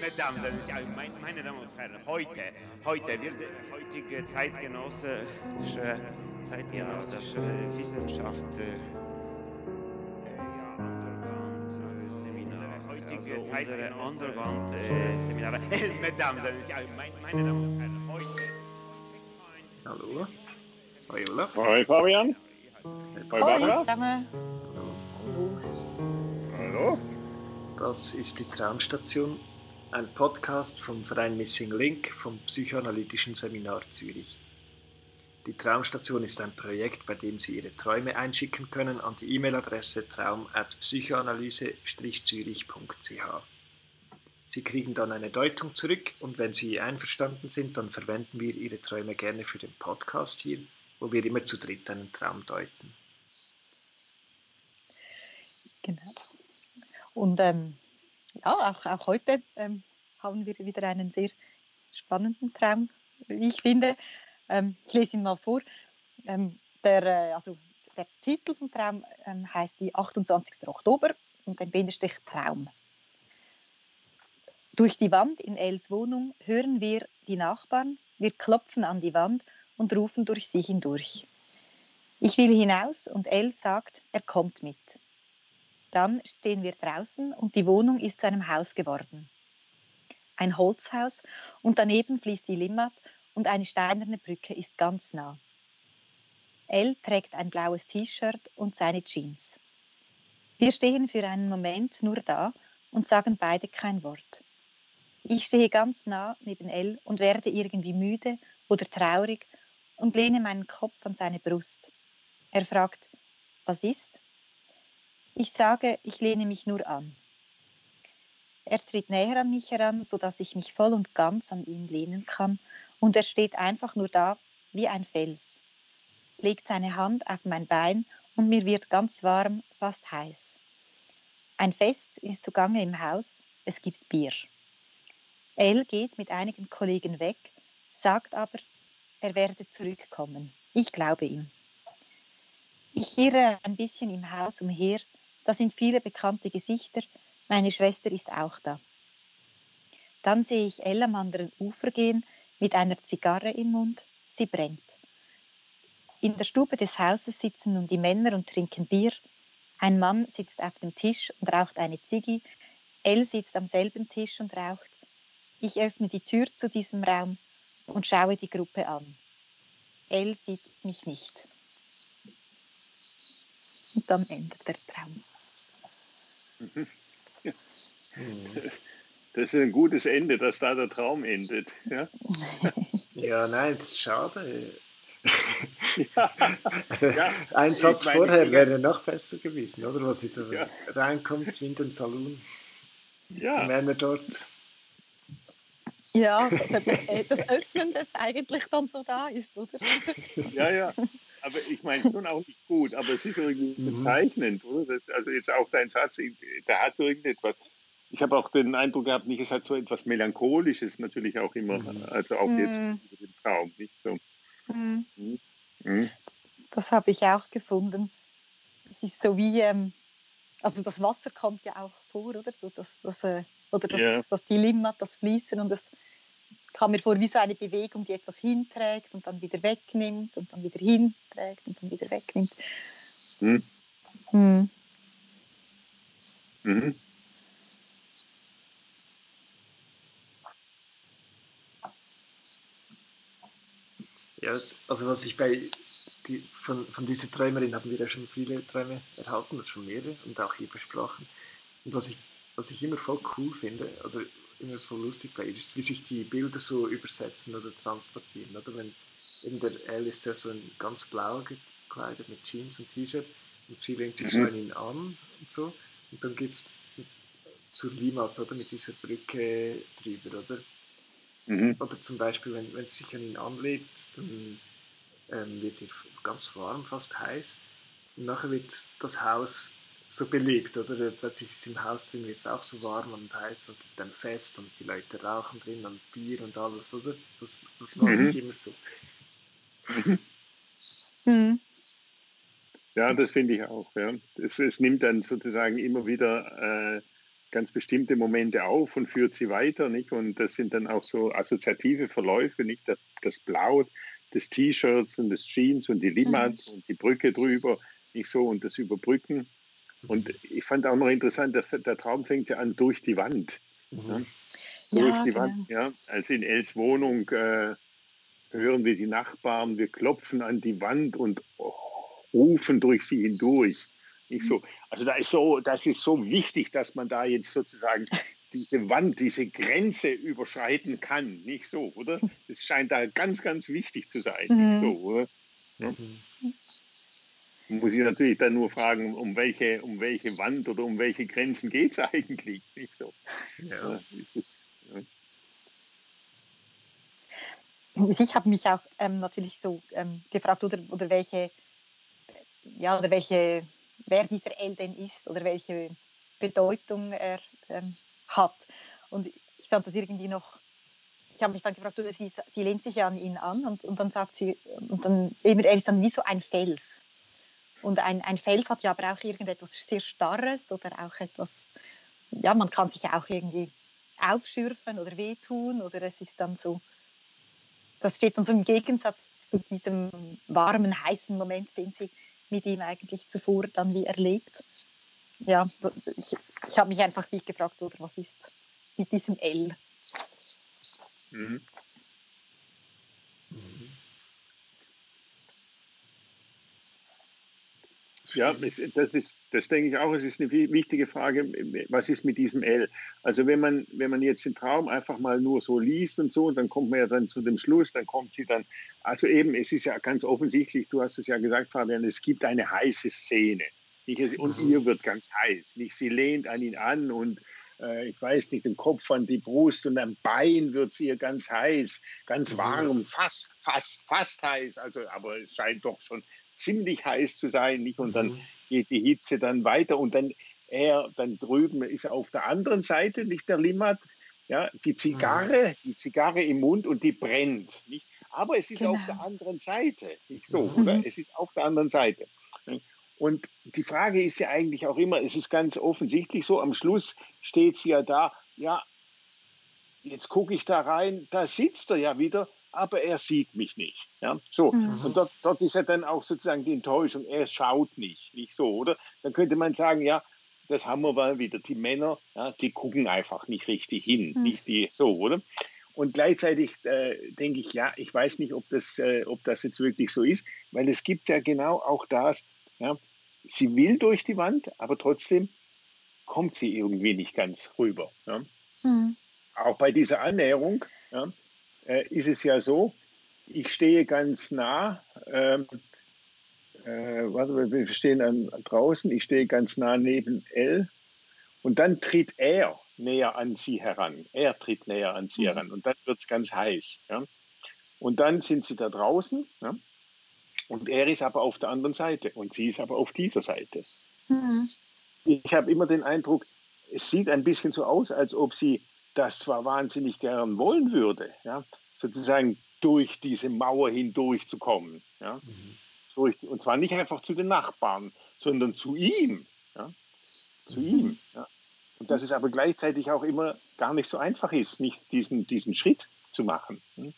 Mesdames, meine Damen und Herren, heute, heute wird heutige zeitgenössische, zeitgenössische Wissenschaft äh, heutige unsere Underground-Seminare. Mesdames, meine Damen und Herren, heute. Hallo. Hoi Olaf. Hoi Fabian. Hoi Barbara. zusammen. Hallo. Das ist die Traumstation, ein Podcast vom Verein Missing Link vom Psychoanalytischen Seminar Zürich. Die Traumstation ist ein Projekt, bei dem Sie Ihre Träume einschicken können an die E-Mail-Adresse traum.psychoanalyse-zürich.ch. Sie kriegen dann eine Deutung zurück und wenn Sie einverstanden sind, dann verwenden wir Ihre Träume gerne für den Podcast hier, wo wir immer zu dritt einen Traum deuten. Genau. Und ähm, ja, auch, auch heute ähm, haben wir wieder einen sehr spannenden Traum, wie ich finde. Ähm, ich lese ihn mal vor. Ähm, der, äh, also der Titel vom Traum ähm, heißt die 28. Oktober und ein Bindestrich Traum. Durch die Wand in Els Wohnung hören wir die Nachbarn, wir klopfen an die Wand und rufen durch sie hindurch. Ich will hinaus und El sagt, er kommt mit. Dann stehen wir draußen und die Wohnung ist zu einem Haus geworden. Ein Holzhaus und daneben fließt die Limmat und eine steinerne Brücke ist ganz nah. Elle trägt ein blaues T-Shirt und seine Jeans. Wir stehen für einen Moment nur da und sagen beide kein Wort. Ich stehe ganz nah neben Elle und werde irgendwie müde oder traurig und lehne meinen Kopf an seine Brust. Er fragt, was ist? Ich sage, ich lehne mich nur an. Er tritt näher an mich heran, sodass ich mich voll und ganz an ihn lehnen kann, und er steht einfach nur da wie ein Fels, legt seine Hand auf mein Bein und mir wird ganz warm, fast heiß. Ein Fest ist zugange im Haus, es gibt Bier. Elle geht mit einigen Kollegen weg, sagt aber, er werde zurückkommen. Ich glaube ihm. Ich irre ein bisschen im Haus umher, da sind viele bekannte Gesichter, meine Schwester ist auch da. Dann sehe ich Elle am anderen Ufer gehen, mit einer Zigarre im Mund. Sie brennt. In der Stube des Hauses sitzen nun die Männer und trinken Bier. Ein Mann sitzt auf dem Tisch und raucht eine Ziggi. Elle sitzt am selben Tisch und raucht. Ich öffne die Tür zu diesem Raum und schaue die Gruppe an. Elle sieht mich nicht. Und dann endet der Traum. Das ist ein gutes Ende, dass da der Traum endet. Ja, Ja, nein, das ist schade. ja. Also, Ja, ein Satz meine, vorher wäre noch besser gewesen, oder? Was jetzt so Ja. reinkommt wie in den Saloon. Die ja. Männer dort. Ja, das, äh, das Öffnen, das eigentlich dann so da ist, oder? ja, ja. Aber ich meine schon auch nicht gut, aber es ist irgendwie Mhm. bezeichnend, oder? Das, also jetzt auch dein Satz, der hat irgendetwas. Ich habe auch den Eindruck gehabt, nicht, es hat so etwas Melancholisches natürlich auch immer, Mhm. also auch jetzt Mhm. über den Traum, nicht so. Hm. Mhm. Das habe ich auch gefunden. Es ist so wie, ähm, also das Wasser kommt ja auch vor, oder? So das, das, äh, oder das, Ja. das Dilemma, das Fließen und das kam mir vor wie so eine Bewegung, die etwas hinträgt und dann wieder wegnimmt und dann wieder hinträgt und dann wieder wegnimmt. Mhm. Hm. Mhm. Ja, also was ich bei die, von, von dieser Träumerin haben wir ja schon viele Träume erhalten, das schon mehrere und auch hier besprochen. Und was ich, was ich immer voll cool finde, also immer voll lustig bei ihr, ist, wie sich die Bilder so übersetzen oder transportieren. Oder wenn eben der L ist ja so in ganz blau gekleidet mit Jeans und T-Shirt und sie lehnt sich so Mhm. an ihn an und so. Und dann geht es zur Limat, oder mit dieser Brücke drüber, oder? Mhm. Oder zum Beispiel, wenn, wenn sie sich an ihn anlegt, dann ähm, wird ihr ganz warm, fast heiß. Und nachher wird das Haus so belebt, oder? Plötzlich ist im Haus drin es auch so warm und heiß und gibt ein Fest und die Leute rauchen drin und Bier und alles, oder? Das, das mag Mhm. ich immer so. Mhm. Hm. Ja, das finde ich auch. Ja. Es, es, nimmt dann sozusagen immer wieder äh, ganz bestimmte Momente auf und führt sie weiter. Nicht? Und das sind dann auch so assoziative Verläufe, nicht das, das Blau des T-Shirts und des Jeans und die Limmat mhm. und die Brücke drüber, nicht so und das Überbrücken. Und ich fand auch noch interessant, der, der Traum fängt ja an durch die Wand. Mhm. Ja? Durch ja, die genau. Wand, ja. Also in Els Wohnung äh, hören wir die Nachbarn, wir klopfen an die Wand und oh, rufen durch sie hindurch. Nicht so. Also da ist so, das ist so wichtig, dass man da jetzt sozusagen diese Wand, diese Grenze überschreiten kann. Nicht so, oder? Es scheint da ganz, ganz wichtig zu sein. Mhm. Nicht so, oder? Ja. Mhm. Muss ich natürlich dann nur fragen, um welche, um welche Wand oder um welche Grenzen geht es eigentlich? Nicht so. Ja. ist es, ja. Ich habe mich auch ähm, natürlich so ähm, gefragt, oder, oder welche, ja, oder welche, wer dieser L denn ist oder welche Bedeutung er ähm, hat. Und ich fand das irgendwie noch, ich habe mich dann gefragt, oder sie, sie lehnt sich ja an ihn an und, und dann sagt sie, und dann, er ist dann wie so ein Fels. Und ein, ein Fels hat ja aber auch irgendetwas sehr Starres oder auch etwas, ja, man kann sich auch irgendwie aufschürfen oder wehtun oder es ist dann so, das steht dann so im Gegensatz zu diesem warmen, heißen Moment, den sie mit ihm eigentlich zuvor dann wie erlebt. Ja, ich, ich habe mich einfach wie gefragt, oder was ist mit diesem L? Mhm. Ja, das ist, das denke ich auch, es ist eine wichtige Frage, was ist mit diesem L? Also wenn man, wenn man jetzt den Traum einfach mal nur so liest und so, und dann kommt man ja dann zu dem Schluss, dann kommt sie dann, also eben, es ist ja ganz offensichtlich, du hast es ja gesagt, Fabian, es gibt eine heiße Szene. Und ihr wird ganz heiß. Nicht? Sie lehnt an ihn an und äh, ich weiß nicht, den Kopf an die Brust und am Bein wird es ihr ganz heiß, ganz mhm. warm, fast, fast, fast heiß. Also, aber es scheint doch schon ziemlich heiß zu sein, nicht? Und dann mhm. geht die Hitze dann weiter und dann er dann drüben ist er auf der anderen Seite, nicht der Limmat, ja, die Zigarre, die Zigarre im Mund und die brennt, nicht? Aber es ist genau. auf der anderen Seite, nicht so, mhm. oder? Es ist auf der anderen Seite. Und die Frage ist ja eigentlich auch immer, es ist ganz offensichtlich so, am Schluss steht sie ja da, ja, jetzt gucke ich da rein, da sitzt er ja wieder, aber er sieht mich nicht. Ja, so. Mhm. Und dort, dort ist ja dann auch sozusagen die Enttäuschung, er schaut nicht, nicht so, oder? Dann könnte man sagen, ja, das haben wir mal wieder. Die Männer, ja, die gucken einfach nicht richtig hin, mhm. nicht die, so, oder? Und gleichzeitig äh, denke ich, ja, ich weiß nicht, ob das, äh, ob das jetzt wirklich so ist, weil es gibt ja genau auch das, ja, sie will durch die Wand, aber trotzdem kommt sie irgendwie nicht ganz rüber. Ja. Mhm. Auch bei dieser Annäherung ja, äh, ist es ja so, ich stehe ganz nah, ähm, äh, warte, wir stehen an, draußen, ich stehe ganz nah neben L und dann tritt er näher an sie heran. Er tritt näher an sie mhm. heran und dann wird es ganz heiß. Ja. Und dann sind sie da draußen. Ja. Und er ist aber auf der anderen Seite und sie ist aber auf dieser Seite. Mhm. Ich habe immer den Eindruck, es sieht ein bisschen so aus, als ob sie das zwar wahnsinnig gern wollen würde, ja, sozusagen durch diese Mauer hindurch zu kommen. Ja, mhm. und zwar nicht einfach zu den Nachbarn, sondern zu ihm. Ja, zu mhm. ihm. Ja. Und dass es aber gleichzeitig auch immer gar nicht so einfach ist, nicht diesen, diesen Schritt zu machen. Hm.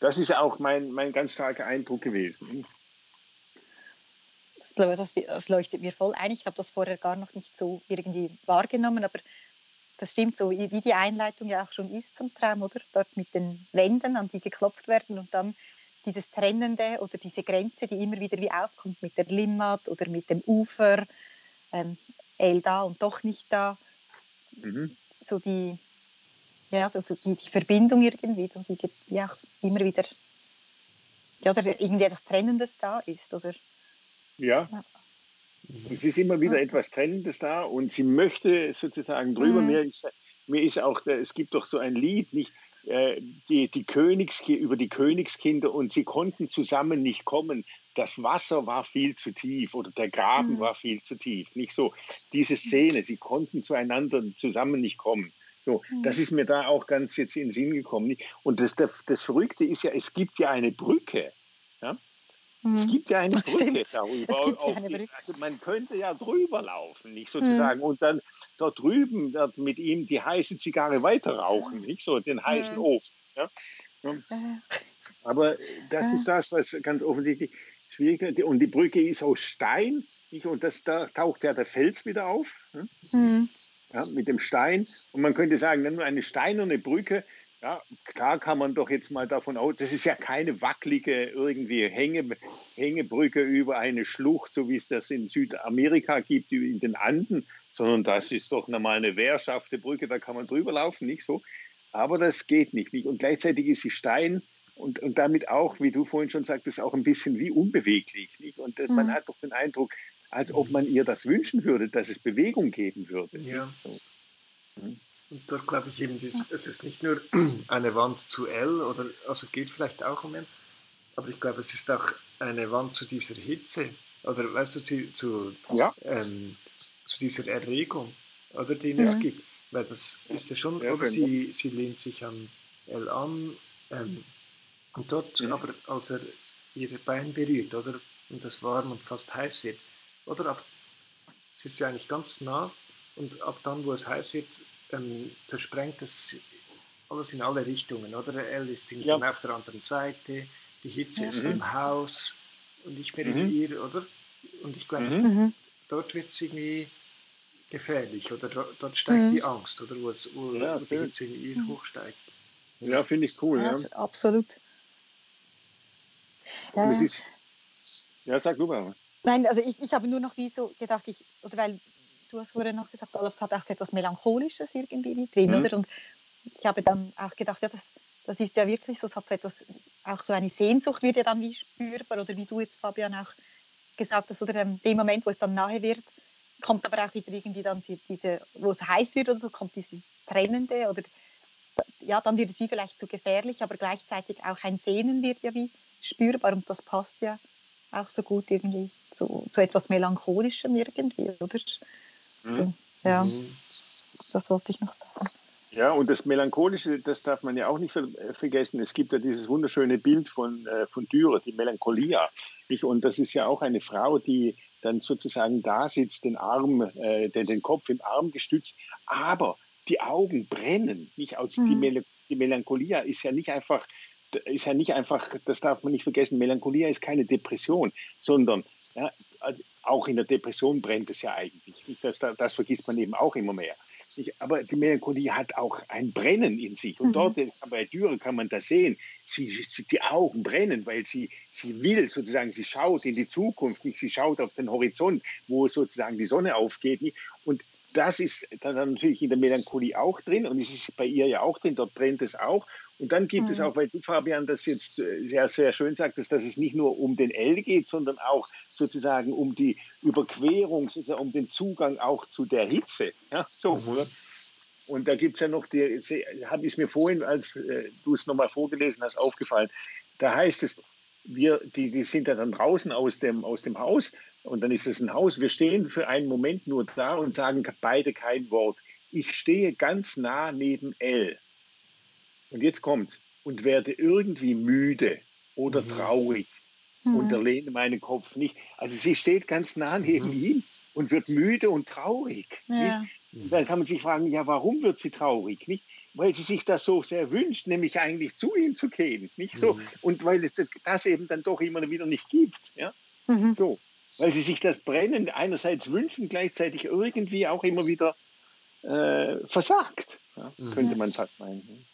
Das ist auch mein, mein ganz starker Eindruck gewesen. Das, das leuchtet mir voll ein. Ich habe das vorher gar noch nicht so irgendwie wahrgenommen, aber das stimmt so, wie die Einleitung ja auch schon ist zum Traum, oder? Dort mit den Wänden, an die geklopft werden und dann dieses Trennende oder diese Grenze, die immer wieder wie aufkommt mit der Limmat oder mit dem Ufer, ähm, El da und doch nicht da. Mhm. So die, ja, so die, die Verbindung irgendwie, so diese, ja, immer wieder, ja, oder irgendwie etwas Trennendes da ist, oder? Ja. ja. Es ist immer wieder etwas Trennendes da und sie möchte sozusagen drüber. Mhm. Mir, ist, mir ist auch, es gibt doch so ein Lied, nicht, äh, die, die Königs, über die Königskinder und sie konnten zusammen nicht kommen. Das Wasser war viel zu tief oder der Graben mhm. war viel zu tief. Nicht so. Diese Szene, sie konnten zueinander zusammen nicht kommen. So, mhm. das ist mir da auch ganz jetzt in den Sinn gekommen. Und das, das, das Verrückte ist ja, es gibt ja eine Brücke. Es Mhm. gibt ja eine Brücke darüber. Es gibt ja eine die- Brücke. Also man könnte ja drüber laufen, nicht sozusagen, und dann dort drüben dort mit ihm die heiße Zigarre weiter rauchen, nicht so, den heißen Mhm. Ofen. Ja? Äh, Aber das ist das, was ganz offensichtlich schwierig ist. Und die Brücke ist aus Stein, nicht? und das, da taucht ja der Fels wieder auf. ne? mhm. ja, mit dem Stein. Und man könnte sagen, nur eine steinerne Brücke, ja, klar kann man doch jetzt mal davon aus, das ist ja keine wackelige irgendwie Hänge, Hängebrücke über eine Schlucht, so wie es das in Südamerika gibt, in den Anden, sondern das ist doch normal eine wehrschafte Brücke, da kann man drüber laufen, nicht so. Aber das geht nicht. nicht. Und gleichzeitig ist sie Stein und, und damit auch, wie du vorhin schon sagtest, auch ein bisschen wie unbeweglich. Nicht? Und das, man Mhm. hat doch den Eindruck, als ob man ihr das wünschen würde, dass es Bewegung geben würde. Ja. So. Und dort glaube ich eben, dies, es ist nicht nur eine Wand zu L, oder, also geht vielleicht auch um L, aber ich glaube, es ist auch eine Wand zu dieser Hitze, oder weißt du, zu, zu, Ja. ähm, zu dieser Erregung, oder den es Ja. gibt. Weil das ist ja schon, Ja, oder sie, sie lehnt sich an L an, ähm, und dort, Mhm. aber als er ihr Bein berührt, oder, und das warm und fast heiß wird, oder ab, es ist ja eigentlich ganz nah, und ab dann, wo es heiß wird, ähm, zersprengt es alles in alle Richtungen, oder? L ist irgendwie Ja. auf der anderen Seite, die Hitze Ja. ist Mhm. im Haus und nicht mehr in Mhm. ihr, oder? Und ich glaube, Mhm. Mhm. dort wird es irgendwie gefährlich, oder do- dort steigt Mhm. die Angst, oder wo, es, wo, Ja, wo die. Hitze in ihr Mhm. hochsteigt. Ja, finde ich cool. Ja. Ja, absolut. Ja. ist, ja, sag du mal. Nein, also ich, ich habe nur noch wie so gedacht, ich, oder weil du hast vorher noch gesagt, Olaf, es hat auch so etwas Melancholisches irgendwie wie drin, Mhm. oder? Und ich habe dann auch gedacht, ja, das, das ist ja wirklich so, es hat so etwas, auch so eine Sehnsucht wird ja dann wie spürbar, oder wie du jetzt, Fabian, auch gesagt hast, oder ähm, dem Moment, wo es dann nahe wird, kommt aber auch wieder irgendwie dann diese, wo es heiß wird oder so, kommt dieses Trennende oder ja, dann wird es wie vielleicht zu gefährlich, aber gleichzeitig auch ein Sehnen wird ja wie spürbar und das passt ja auch so gut irgendwie zu, zu etwas Melancholischem irgendwie, oder? So, ja, Mhm. das wollte ich noch sagen. Ja, und das Melancholische, das darf man ja auch nicht ver äh, vergessen. Es gibt ja dieses wunderschöne Bild von, äh, von Dürer, die Melancholia. Nicht? Und das ist ja auch eine Frau, die dann sozusagen da sitzt, den Arm, äh, den, den Kopf im Arm gestützt, aber die Augen brennen. Nicht? Also die, Mhm. Mel die Melancholia ist ja nicht einfach ist ja nicht einfach, das darf man nicht vergessen, Melancholia ist keine Depression, sondern ja, auch in der Depression brennt es ja eigentlich. Das, das vergisst man eben auch immer mehr. Aber die Melancholie hat auch ein Brennen in sich. Und Mhm. dort bei Dürer kann man das sehen. Sie, sie, die Augen brennen, weil sie, sie will sozusagen, sie schaut in die Zukunft, nicht? sie schaut auf den Horizont, wo sozusagen die Sonne aufgeht. Nicht? Und das ist dann natürlich in der Melancholie auch drin und es ist bei ihr ja auch drin, dort brennt es auch. Und dann gibt es Mhm. auch, weil du, Fabian, das jetzt äh, sehr, sehr schön sagtest, dass es nicht nur um den L geht, sondern auch sozusagen um die Überquerung, sozusagen um den Zugang auch zu der Hitze. Ja, so, Mhm. Und da gibt es ja noch, die, habe ich mir vorhin, als äh, du es nochmal vorgelesen hast, aufgefallen. Da heißt es, wir, die, die sind ja dann draußen aus dem, aus dem Haus und dann ist es ein Haus. Wir stehen für einen Moment nur da und sagen beide kein Wort. Ich stehe ganz nah neben L. Und jetzt kommt und werde irgendwie müde oder Mhm. traurig Mhm. und erlehne meinen Kopf nicht. Also sie steht ganz nah neben Mhm. ihm und wird müde und traurig. Ja. Nicht? Dann kann man sich fragen, ja, warum wird sie traurig? Nicht? Weil sie sich das so sehr wünscht, nämlich eigentlich zu ihm zu gehen. Nicht so? Mhm. Und weil es das- eben dann doch immer wieder nicht gibt. Ja? Mhm. So. Weil sie sich das Brennen einerseits wünschen, gleichzeitig irgendwie auch immer wieder äh, versagt. Ja? Mhm. Könnte man fast meinen.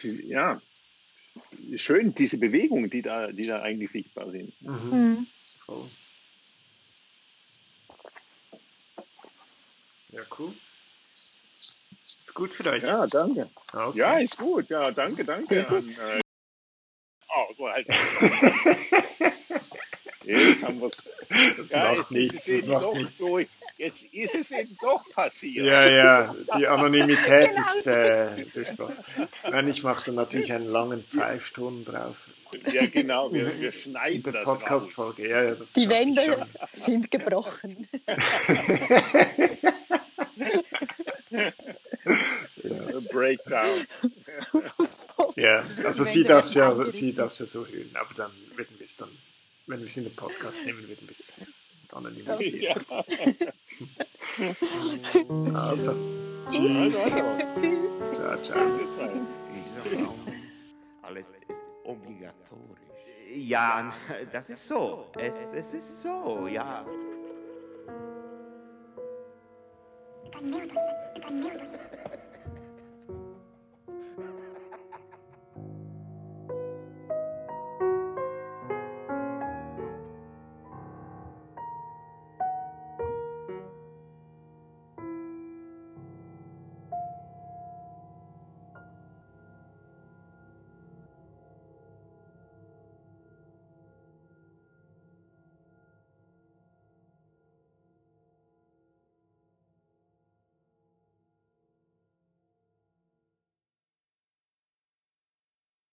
Sie, ja, schön, diese Bewegungen, die da, die da eigentlich sichtbar sind. Mhm. Voll. Ja, cool. Ist gut für euch. Ja, danke. Ah, okay. Ja, ist gut. Ja, danke, danke. An, äh, oh, so halt. Jetzt haben wir es. das Ja, macht nichts. ist es Das eben macht doch nichts. durch. Jetzt ist es eben doch passiert. Ja, ja, die Anonymität Genau. ist äh, durchbar. Nein, ich mache dann natürlich einen langen Pfeifton drauf. Ja, genau. Wir, wir In schneiden der das raus. Podcast-Folge. Ja, ja, das Die Wände sind gebrochen. Breakdown. Ja, also sie darf es ja, sie ja so hören, aber dann werden wir es dann, wenn wir es in den Podcast nehmen, werden wir es anonymisieren. Ja. Also, Also, tschüss. also, Tschüss. Ciao, ciao. Raum, alles ist obligatorisch. Ja, das ist so. Es, es ist so, ja.